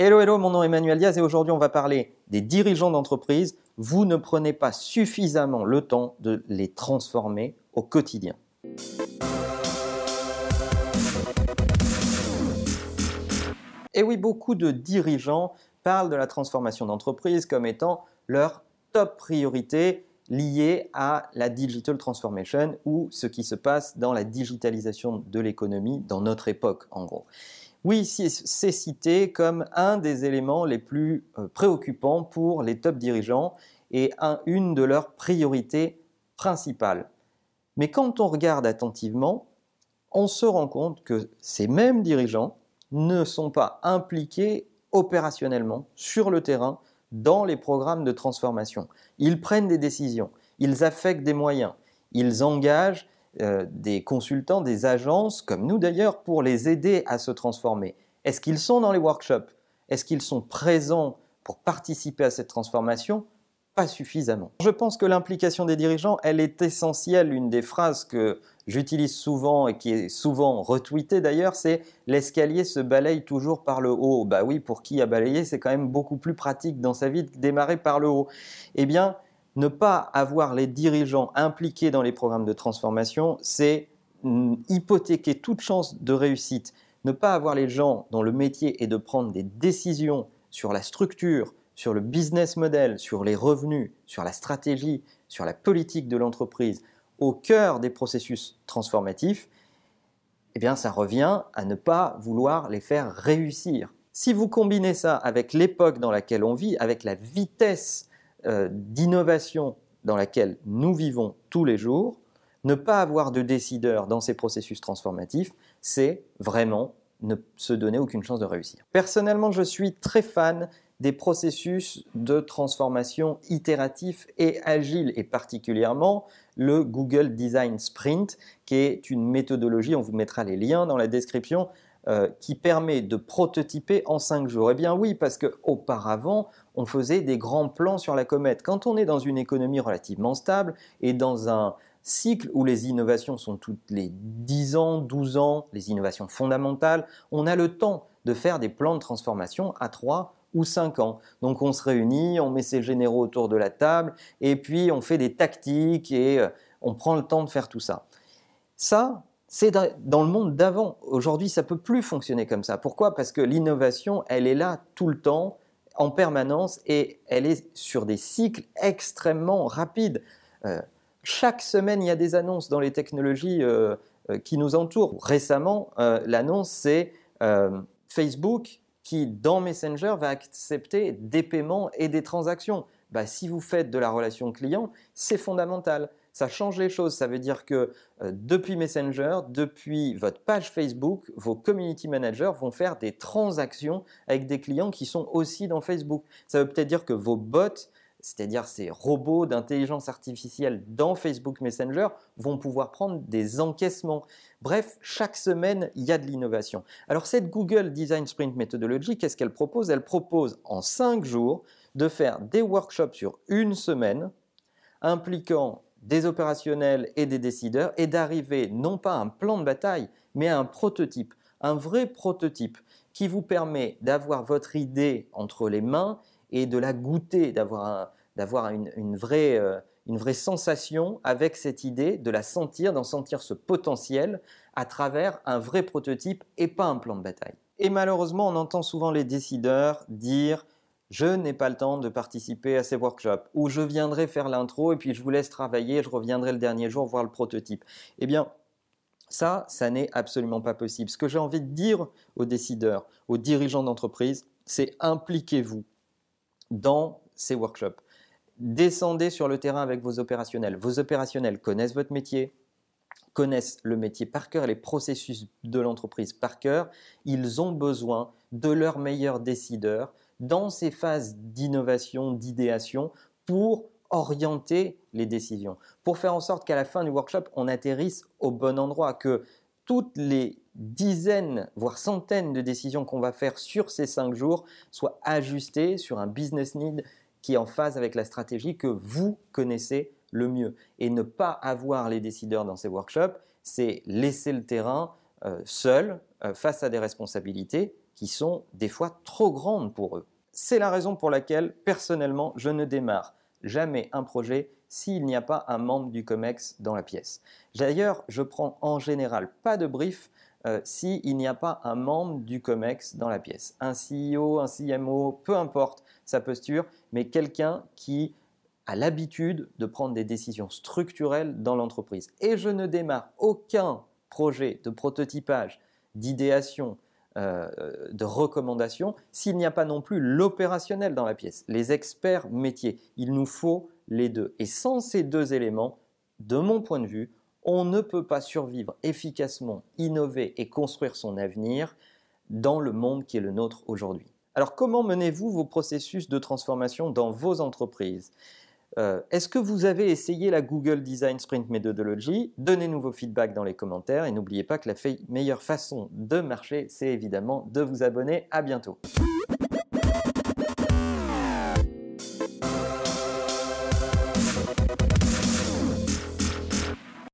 Hello, hello, mon nom est Emmanuel Diaz et aujourd'hui on va parler des dirigeants d'entreprise. Vous ne prenez pas suffisamment le temps de les transformer au quotidien. Et oui, beaucoup de dirigeants parlent de la transformation d'entreprise comme étant leur top priorité liée à la digital transformation ou ce qui se passe dans la digitalisation de l'économie dans notre époque en gros. Oui, c'est cité comme un des éléments les plus euh, préoccupants pour les top dirigeants et une de leurs priorités principales. Mais quand on regarde attentivement, on se rend compte que ces mêmes dirigeants ne sont pas impliqués opérationnellement sur le terrain dans les programmes de transformation. Ils prennent des décisions, ils affectent des moyens, ils engagent euh, des consultants, des agences, comme nous d'ailleurs, pour les aider à se transformer. Est-ce qu'ils sont dans les workshops? Est-ce qu'ils sont présents pour participer à cette transformation? Pas suffisamment. Je pense que l'implication des dirigeants, elle est essentielle. Une des phrases que j'utilise souvent et qui est souvent retweetée d'ailleurs, c'est l'escalier se balaye toujours par le haut. Bah oui, pour qui a balayé, c'est quand même beaucoup plus pratique dans sa vie de démarrer par le haut. Eh bien, ne pas avoir les dirigeants impliqués dans les programmes de transformation, c'est hypothéquer toute chance de réussite. Ne pas avoir les gens dont le métier est de prendre des décisions sur la structure, sur le business model, sur les revenus, sur la stratégie, sur la politique de l'entreprise, au cœur des processus transformatifs, eh bien ça revient à ne pas vouloir les faire réussir. Si vous combinez ça avec l'époque dans laquelle on vit, avec la vitesse d'innovation dans laquelle nous vivons tous les jours, ne pas avoir de décideur dans ces processus transformatifs, c'est vraiment ne se donner aucune chance de réussir. Personnellement, je suis très fan des processus de transformation itératifs et agiles, et particulièrement le Google Design Sprint, qui est une méthodologie, on vous mettra les liens dans la description, euh, qui permet de prototyper en 5 jours Eh bien oui, parce qu'auparavant, on faisait des grands plans sur la comète. Quand on est dans une économie relativement stable et dans un cycle où les innovations sont toutes les 10 ans, 12 ans, les innovations fondamentales, on a le temps de faire des plans de transformation à 3 ou 5 ans. Donc on se réunit, on met ses généraux autour de la table et puis on fait des tactiques et euh, on prend le temps de faire tout ça. Ça, c'est dans le monde d'avant. Aujourd'hui, ça peut plus fonctionner comme ça. Pourquoi? Parce que l'innovation, elle est là tout le temps, en permanence, et elle est sur des cycles extrêmement rapides. Euh, chaque semaine, il y a des annonces dans les technologies euh, euh, qui nous entourent. Récemment, l'annonce, c'est Facebook qui, dans Messenger, va accepter des paiements et des transactions. Bah, si vous faites de la relation client, c'est fondamental ça change les choses. Ça veut dire que euh, depuis Messenger, depuis votre page Facebook, vos community managers vont faire des transactions avec des clients qui sont aussi dans Facebook. Ça veut peut-être dire que vos bots, c'est-à-dire ces robots d'intelligence artificielle dans Facebook Messenger, vont pouvoir prendre des encaissements. Bref, chaque semaine, il y a de l'innovation. Alors cette Google Design Sprint Methodology, qu'est-ce qu'elle propose? Elle propose en cinq jours de faire des workshops sur une semaine impliquant des opérationnels et des décideurs et d'arriver non pas à un plan de bataille, mais à un prototype, un vrai prototype qui vous permet d'avoir votre idée entre les mains et de la goûter, d'avoir une, vraie, euh, une vraie sensation avec cette idée, de la sentir, d'en sentir ce potentiel à travers un vrai prototype et pas un plan de bataille. Et malheureusement, on entend souvent les décideurs dire je n'ai pas le temps de participer à ces workshops, ou je viendrai faire l'intro et puis je vous laisse travailler, je reviendrai le dernier jour voir le prototype. Eh bien, ça, ça n'est absolument pas possible. Ce que j'ai envie de dire aux décideurs, aux dirigeants d'entreprise, c'est impliquez-vous dans ces workshops. Descendez sur le terrain avec vos opérationnels. Vos opérationnels connaissent votre métier, connaissent le métier par cœur les processus de l'entreprise par cœur. Ils ont besoin de leurs meilleurs décideurs dans ces phases d'innovation, d'idéation, pour orienter les décisions, pour faire en sorte qu'à la fin du workshop, on atterrisse au bon endroit, que toutes les dizaines, voire centaines de décisions qu'on va faire sur ces cinq jours soient ajustées sur un business need qui est en phase avec la stratégie que vous connaissez le mieux. Et ne pas avoir les décideurs dans ces workshops, c'est laisser le terrain euh, seul euh, face à des responsabilités qui sont des fois trop grandes pour eux. C'est la raison pour laquelle, personnellement, je ne démarre jamais un projet s'il n'y a pas un membre du COMEX dans la pièce. D'ailleurs, je prends en général pas de brief euh, s'il n'y a pas un membre du COMEX dans la pièce. Un CEO, un CMO, peu importe sa posture, mais quelqu'un qui a l'habitude de prendre des décisions structurelles dans l'entreprise. Et je ne démarre aucun projet de prototypage, d'idéation, de recommandation s'il n'y a pas non plus l'opérationnel dans la pièce, les experts métiers. Il nous faut les deux. Et sans ces deux éléments, de mon point de vue, on ne peut pas survivre efficacement, innover et construire son avenir dans le monde qui est le nôtre aujourd'hui. Alors comment menez-vous vos processus de transformation dans vos entreprises? Euh, Est-ce que vous avez essayé la Google Design Sprint Methodology Donnez-nous vos feedbacks dans les commentaires et n'oubliez pas que la meilleure façon de marcher, c'est évidemment de vous abonner. À bientôt.